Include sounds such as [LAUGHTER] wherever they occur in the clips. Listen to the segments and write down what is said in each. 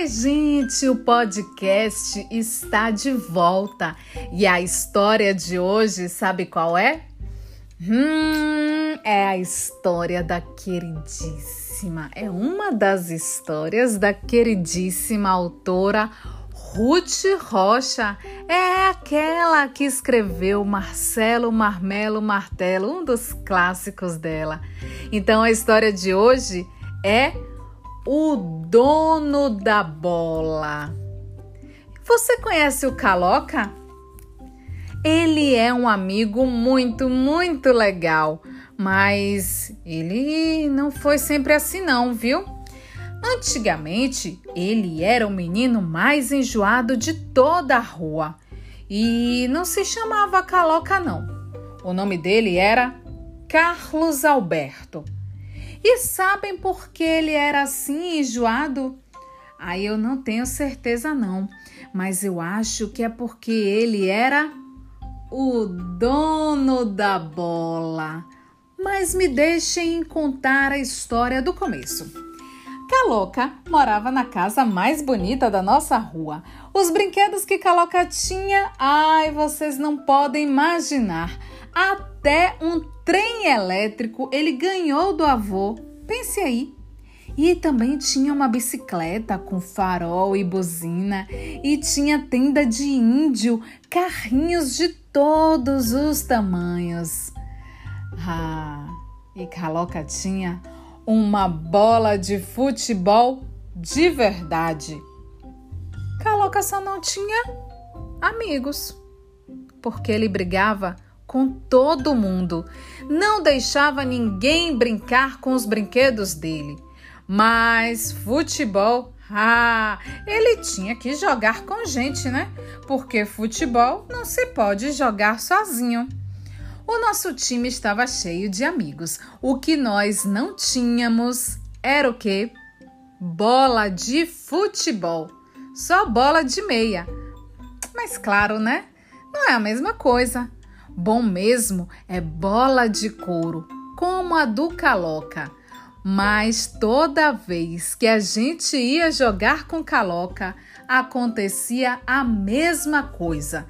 Oi, gente, o podcast está de volta e a história de hoje, sabe qual é? Hum, é a história da queridíssima, é uma das histórias da queridíssima autora Ruth Rocha. É aquela que escreveu Marcelo Marmelo Martelo, um dos clássicos dela. Então a história de hoje é o dono da bola. Você conhece o Caloca? Ele é um amigo muito, muito legal, mas ele não foi sempre assim não, viu? Antigamente, ele era o menino mais enjoado de toda a rua e não se chamava Caloca não. O nome dele era Carlos Alberto. E sabem por que ele era assim enjoado? Aí eu não tenho certeza não, mas eu acho que é porque ele era o dono da bola. Mas me deixem contar a história do começo. Caloca morava na casa mais bonita da nossa rua. Os brinquedos que Caloca tinha, ai, vocês não podem imaginar. Até um trem elétrico ele ganhou do avô. Pense aí. E também tinha uma bicicleta com farol e buzina, e tinha tenda de índio, carrinhos de todos os tamanhos. Ah, e Caloca tinha uma bola de futebol de verdade. Caloca só não tinha amigos, porque ele brigava com todo mundo. Não deixava ninguém brincar com os brinquedos dele. Mas futebol, ah, ele tinha que jogar com gente, né? Porque futebol não se pode jogar sozinho. O nosso time estava cheio de amigos. O que nós não tínhamos era o quê? Bola de futebol. Só bola de meia. Mas claro, né? Não é a mesma coisa. Bom mesmo é bola de couro, como a do Caloca. Mas toda vez que a gente ia jogar com Caloca, acontecia a mesma coisa.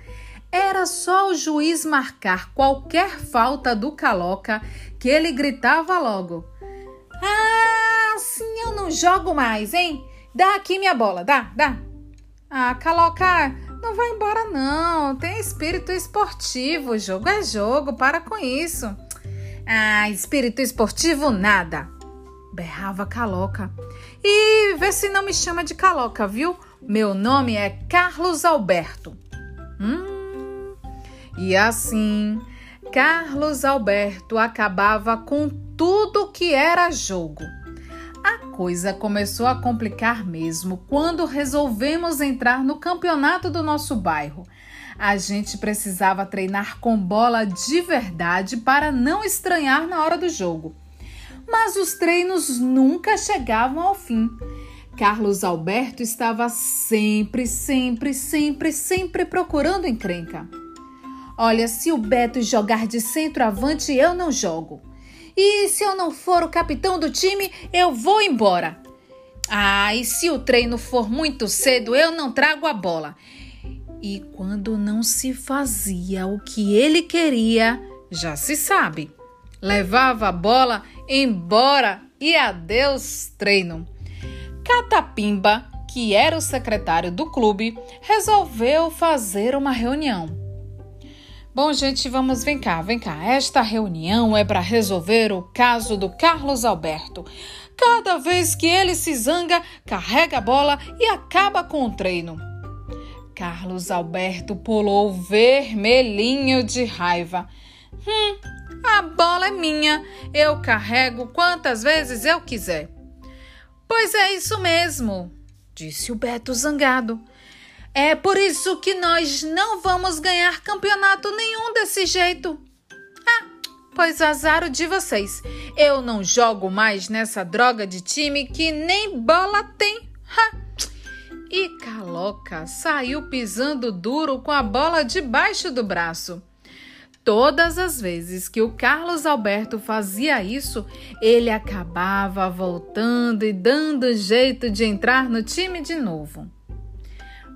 Era só o juiz marcar qualquer falta do Caloca que ele gritava logo: Ah, assim eu não jogo mais, hein? Dá aqui minha bola, dá, dá. Ah, Caloca, não vai embora, não. Tem espírito esportivo. Jogo é jogo. Para com isso. Ah, espírito esportivo nada. Berrava Caloca. E vê se não me chama de Caloca, viu? Meu nome é Carlos Alberto. Hum. E assim, Carlos Alberto acabava com tudo que era jogo. Coisa começou a complicar mesmo quando resolvemos entrar no campeonato do nosso bairro. A gente precisava treinar com bola de verdade para não estranhar na hora do jogo. Mas os treinos nunca chegavam ao fim. Carlos Alberto estava sempre, sempre, sempre, sempre procurando encrenca. Olha, se o Beto jogar de centroavante, eu não jogo. E se eu não for o capitão do time, eu vou embora. Ah, e se o treino for muito cedo, eu não trago a bola. E quando não se fazia o que ele queria, já se sabe. Levava a bola embora e adeus treino. Catapimba, que era o secretário do clube, resolveu fazer uma reunião. Bom, gente, vamos vem cá, vem cá. Esta reunião é para resolver o caso do Carlos Alberto. Cada vez que ele se zanga, carrega a bola e acaba com o treino. Carlos Alberto pulou vermelhinho de raiva. Hum, a bola é minha. Eu carrego quantas vezes eu quiser. Pois é isso mesmo, disse o Beto zangado. É por isso que nós não vamos ganhar campeonato nenhum desse jeito. Ah, pois azar o de vocês. Eu não jogo mais nessa droga de time que nem bola tem. Ha! E Caloca saiu pisando duro com a bola debaixo do braço. Todas as vezes que o Carlos Alberto fazia isso, ele acabava voltando e dando jeito de entrar no time de novo.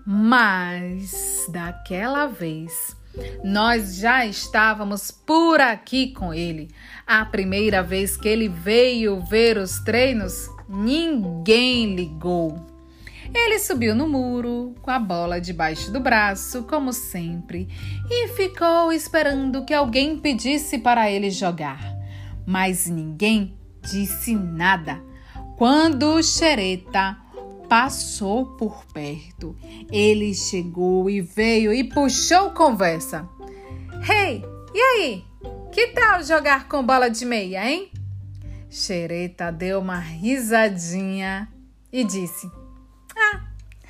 Mas daquela vez, nós já estávamos por aqui com ele. A primeira vez que ele veio ver os treinos, ninguém ligou. Ele subiu no muro, com a bola debaixo do braço, como sempre, e ficou esperando que alguém pedisse para ele jogar. Mas ninguém disse nada. Quando o xereta passou por perto, ele chegou e veio e puxou conversa. Hey, e aí? Que tal jogar com bola de meia, hein? Xereta deu uma risadinha e disse: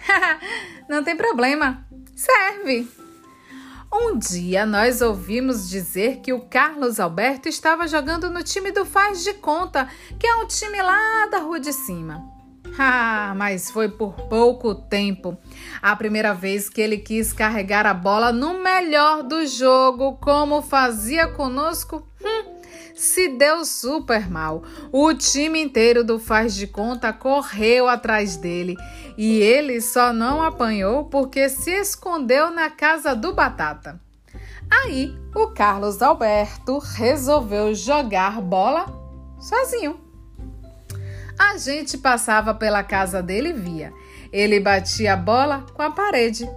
[LAUGHS] Não tem problema, serve. Um dia nós ouvimos dizer que o Carlos Alberto estava jogando no time do Faz de Conta, que é um time lá da rua de cima. [LAUGHS] Ah, mas foi por pouco tempo. A primeira vez que ele quis carregar a bola no melhor do jogo, como fazia conosco, hum, se deu super mal. O time inteiro do Faz de Conta correu atrás dele e ele só não apanhou porque se escondeu na casa do Batata. Aí o Carlos Alberto resolveu jogar bola sozinho. A gente passava pela casa dele e via. Ele batia a bola com a parede.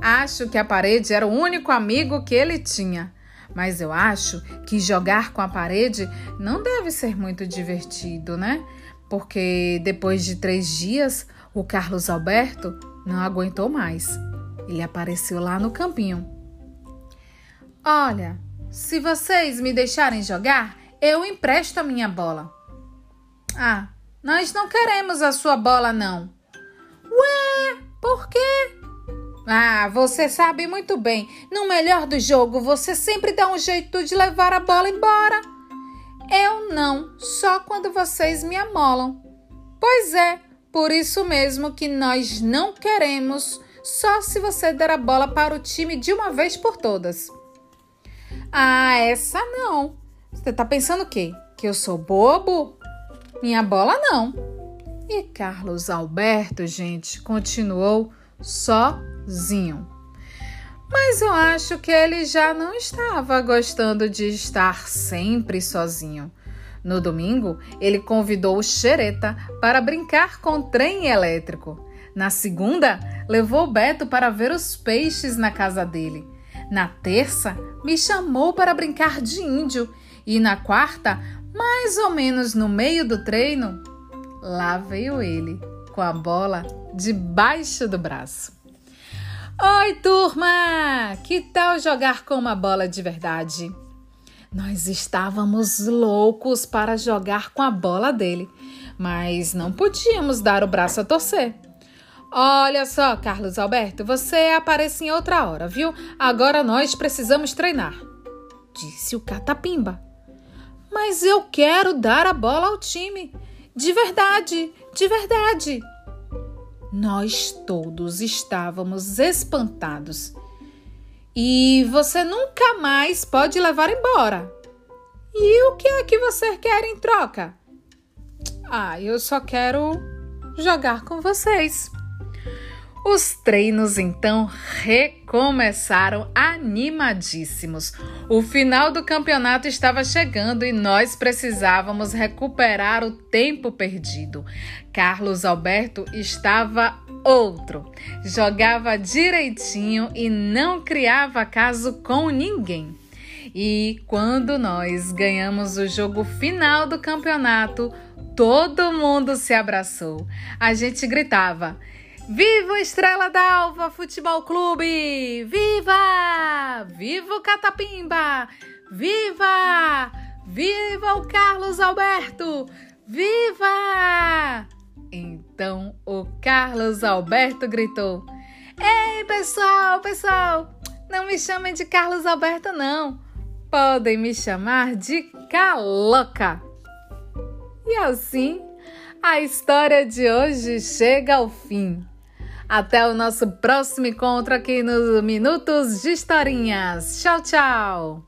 Acho que a parede era o único amigo que ele tinha. Mas eu acho que jogar com a parede não deve ser muito divertido, né? Porque depois de três dias, o Carlos Alberto não aguentou mais. Ele apareceu lá no campinho. Olha, se vocês me deixarem jogar, eu empresto a minha bola. Ah, nós não queremos a sua bola, não. Ué, por quê? Ah, você sabe muito bem. No melhor do jogo, você sempre dá um jeito de levar a bola embora. Eu não, só quando vocês me amolam. Pois é, por isso mesmo que nós não queremos, só se você der a bola para o time de uma vez por todas. Ah, essa não. Você tá pensando o quê? Que eu sou bobo? Minha bola não. E Carlos Alberto, gente, continuou sozinho. Mas eu acho que ele já não estava gostando de estar sempre sozinho. No domingo, ele convidou o Xereta para brincar com trem elétrico. Na segunda, levou Beto para ver os peixes na casa dele. Na terça, me chamou para brincar de índio. E na quarta, mais ou menos no meio do treino, lá veio ele, com a bola debaixo do braço. Oi, turma! Que tal jogar com uma bola de verdade? Nós estávamos loucos para jogar com a bola dele, mas não podíamos dar o braço a torcer. Olha só, Carlos Alberto, você aparece em outra hora, viu? Agora nós precisamos treinar, disse o Catapimba. Mas eu quero dar a bola ao time. De verdade, de verdade. Nós todos estávamos espantados. E você nunca mais pode levar embora. E o que é que você quer em troca? Ah, eu só quero jogar com vocês. Os treinos então recomeçaram animadíssimos. O final do campeonato estava chegando e nós precisávamos recuperar o tempo perdido. Carlos Alberto estava outro. Jogava direitinho e não criava caso com ninguém. E quando nós ganhamos o jogo final do campeonato, todo mundo se abraçou. A gente gritava: Viva Estrela d'Alva Futebol Clube! Viva! Viva o Catapimba! Viva! Viva o Carlos Alberto! Viva! Então o Carlos Alberto gritou: Ei, pessoal, pessoal, não me chamem de Carlos Alberto, não. Podem me chamar de Caloca. E assim, a história de hoje chega ao fim. Até o nosso próximo encontro aqui nos Minutos de Historinhas. Tchau, tchau!